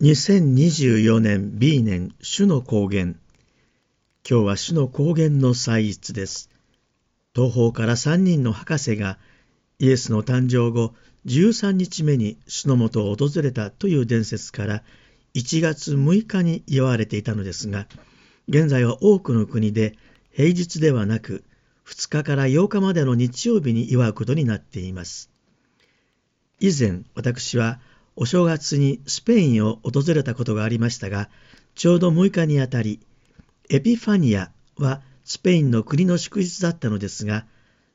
2024年 B 年主の高原。今日は主の高原の祭日です。東方から3人の博士がイエスの誕生後13日目に主のもとを訪れたという伝説から1月6日に祝われていたのですが現在は多くの国で平日ではなく2日から8日までの日曜日に祝うことになっています。以前私はお正月にスペインを訪れたことがありましたがちょうど6日にあたりエピファニアはスペインの国の祝日だったのですが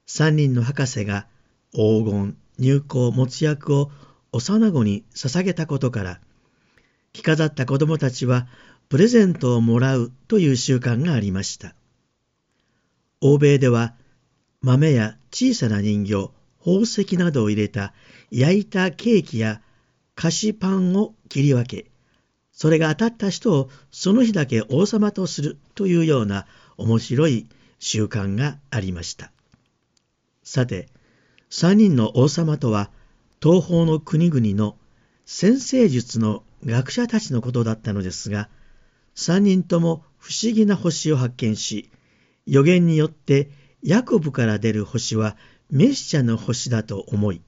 3人の博士が黄金入港没薬を幼子に捧げたことから着飾った子供たちはプレゼントをもらうという習慣がありました。欧米では豆や小さな人形宝石などを入れた焼いたケーキや菓子パンを切り分け、それが当たった人をその日だけ王様とするというような面白い習慣がありました。さて、三人の王様とは東方の国々の先生術の学者たちのことだったのですが、三人とも不思議な星を発見し、予言によってヤコブから出る星はメシアの星だと思い、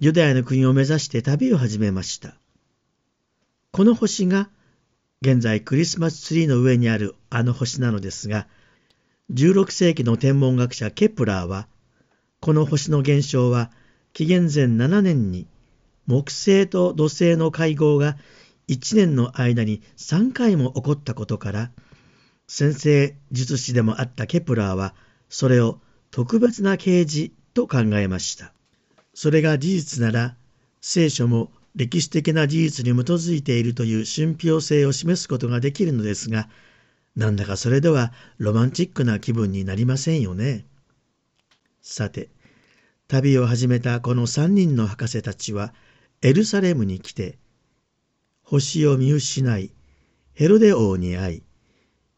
ユダヤの国を目指して旅を始めました。この星が現在クリスマスツリーの上にあるあの星なのですが、16世紀の天文学者ケプラーは、この星の現象は紀元前7年に木星と土星の会合が1年の間に3回も起こったことから、占星術師でもあったケプラーは、それを特別な啓示と考えました。それが事実なら、聖書も歴史的な事実に基づいているという信憑性を示すことができるのですが、なんだかそれではロマンチックな気分になりませんよね。さて、旅を始めたこの三人の博士たちはエルサレムに来て、星を見失い、ヘロデ王に会い、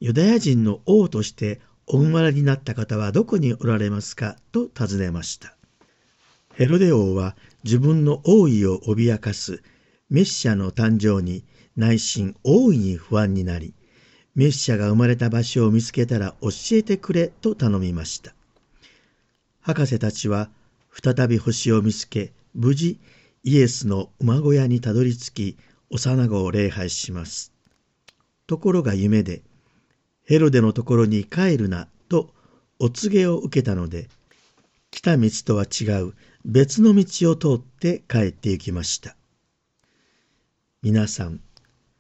ユダヤ人の王としてお生まれになった方はどこにおられますかと尋ねました。ヘロデ王は自分の王位を脅かすメッシャの誕生に内心大いに不安になり、メッシャが生まれた場所を見つけたら教えてくれと頼みました。博士たちは再び星を見つけ、無事イエスの馬小屋にたどり着き、幼子を礼拝します。ところが夢で、ヘロデのところに帰るなとお告げを受けたので、来た道とは違う別の道を通って帰って行きました。皆さん、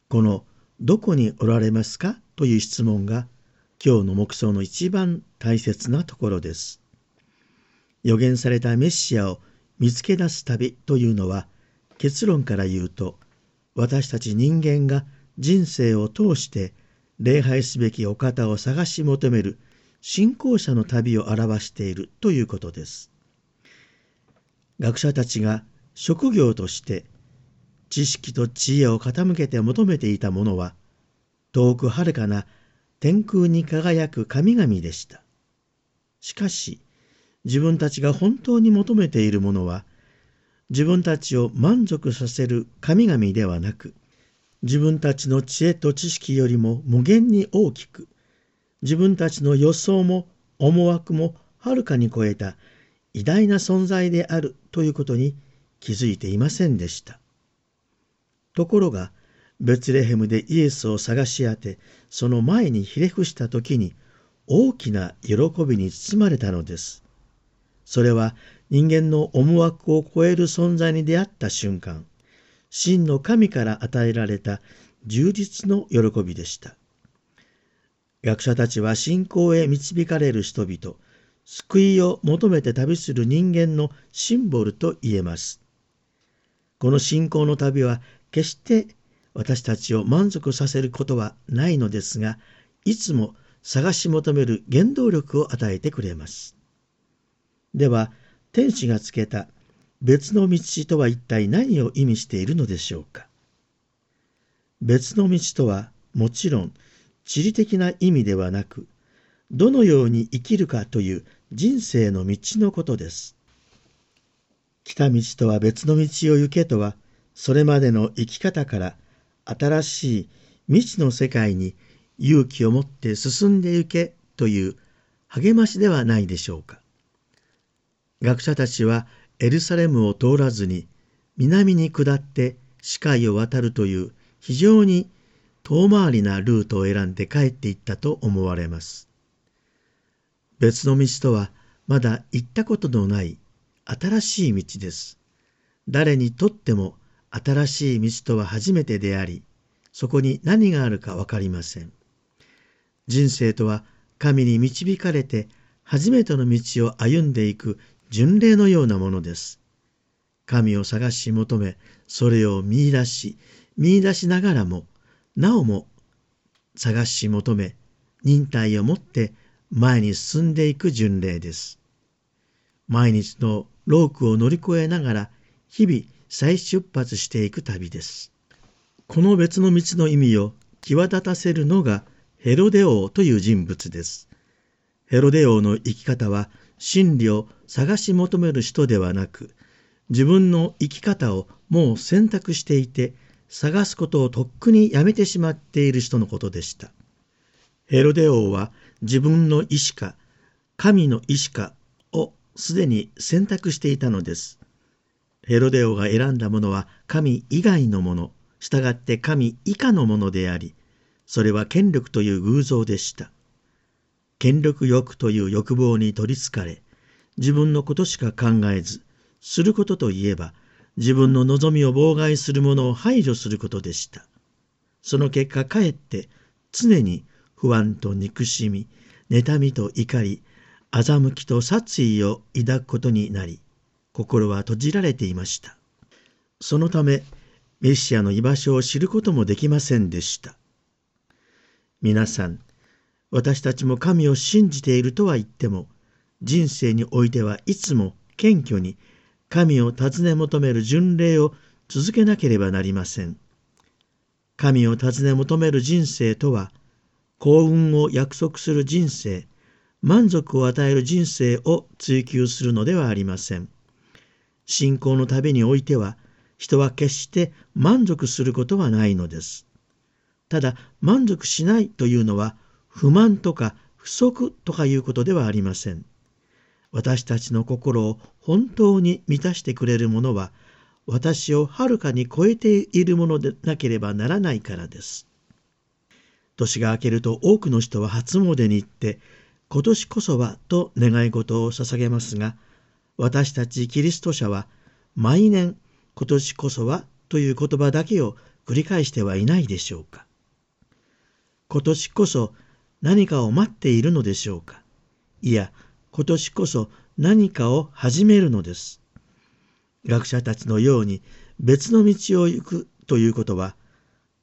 このどこにおられますか？という質問が今日の目想の一番大切なところです。予言されたメシアを見つけ出す旅というのは結論から言うと私たち人間が人生を通して礼拝すべきお方を探し求める信仰者の旅を表しているということです。学者たちが職業として知識と知恵を傾けて求めていたものは遠く遥かな天空に輝く神々でした。しかし自分たちが本当に求めているものは自分たちを満足させる神々ではなく自分たちの知恵と知識よりも無限に大きく自分たちの予想も思惑もはるかに超えた偉大な存在であるということに気づいていませんでした。ところが、ベツレヘムでイエスを探し当て、その前にひれ伏した時に大きな喜びに包まれたのです。それは人間の思惑を超える存在に出会った瞬間、真の神から与えられた充実の喜びでした。学者たちは信仰へ導かれる人々、救いを求めて旅する人間のシンボルと言えます。この信仰の旅は決して私たちを満足させることはないのですが、いつも探し求める原動力を与えてくれます。では、天使がつけた別の道とは一体何を意味しているのでしょうか。別の道とはもちろん地理的な意味ではなく、どのように生きるかという人生の道のことです。来た道とは別の道を行けとは、それまでの生き方から新しい未知の世界に勇気を持って進んで行けという励ましではないでしょうか。学者たちはエルサレムを通らずに南に下って視界を渡るという非常に遠回りなルートを選んで帰っていったと思われます。別の道とはまだ行ったことのない新しい道です。誰にとっても新しい道とは初めてであり、そこに何があるかわかりません。人生とは神に導かれて初めての道を歩んでいく巡礼のようなものです。神を探し求め、それを見出し、見出しながらも、なおも探し求め、忍耐をもって前に進んでいく巡礼です。毎日のロークを乗り越えながら、日々再出発していく旅です。この別の道の意味を際立たせるのがヘロデ王という人物です。ヘロデ王の生き方は真理を探し求める人ではなく、自分の生き方をもう選択していて、探すことをとっくにやめてしまっている人のことでした。ヘロデ王は自分の意志か、神の意志かをすでに選択していたのです。ヘロデ王が選んだものは神以外のもの、従って神以下のものであり、それは権力という偶像でした。権力欲という欲望に取りつかれ、自分のことしか考えず、することといえば、自分の望みを妨害するものを排除することでした。その結果かえって常に不安と憎しみ、妬みと怒り、欺きと殺意を抱くことになり、心は閉じられていました。そのため、メシアの居場所を知ることもできませんでした。皆さん、私たちも神を信じているとは言っても、人生においてはいつも謙虚に神を尋ね求める巡礼を続けなければなりません。神を尋ね求める人生とは、幸運を約束する人生、満足を与える人生を追求するのではありません。信仰の旅においては、人は決して満足することはないのです。ただ、満足しないというのは、不満とか不足とかいうことではありません。私たちの心を本当に満たしてくれるものは、私をはるかに超えているものでなければならないからです。年が明けると多くの人は初詣に行って、今年こそはと願い事を捧げますが、私たちキリスト者は毎年今年こそはという言葉だけを繰り返してはいないでしょうか。今年こそ何かを待っているのでしょうか。いや、今年こそ何かを始めるのです。学者たちのように別の道を行くということは、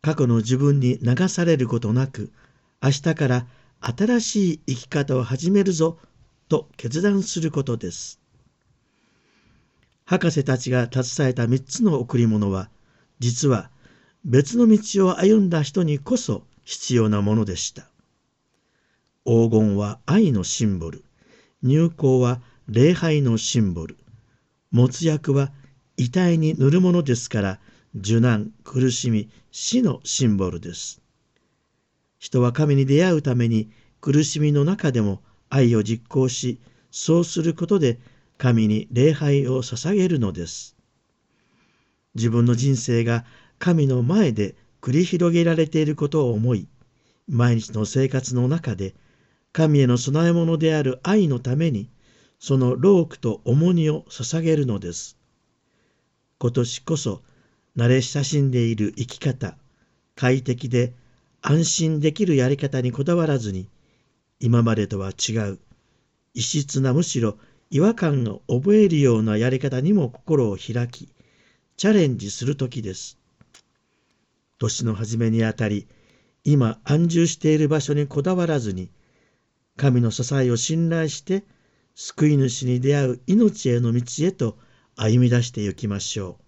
過去の自分に流されることなく、明日から新しい生き方を始めるぞと決断することです。博士たちが携えた三つの贈り物は、実は別の道を歩んだ人にこそ必要なものでした。黄金は愛のシンボル、入香は礼拝のシンボル、没薬は遺体に塗るものですから、受難、苦しみ、死のシンボルです。人は神に出会うために苦しみの中でも愛を実行し、そうすることで神に礼拝を捧げるのです。自分の人生が神の前で繰り広げられていることを思い、毎日の生活の中で神への供え物である愛のために、その労苦と重荷を捧げるのです。今年こそ慣れ親しんでいる生き方、快適で安心できるやり方にこだわらずに、今までとは違う、異質なむしろ違和感を覚えるようなやり方にも心を開き、チャレンジする時です。年の初めにあたり、今安住している場所にこだわらずに、神の支えを信頼して、救い主に出会う命への道へと歩み出してゆきましょう。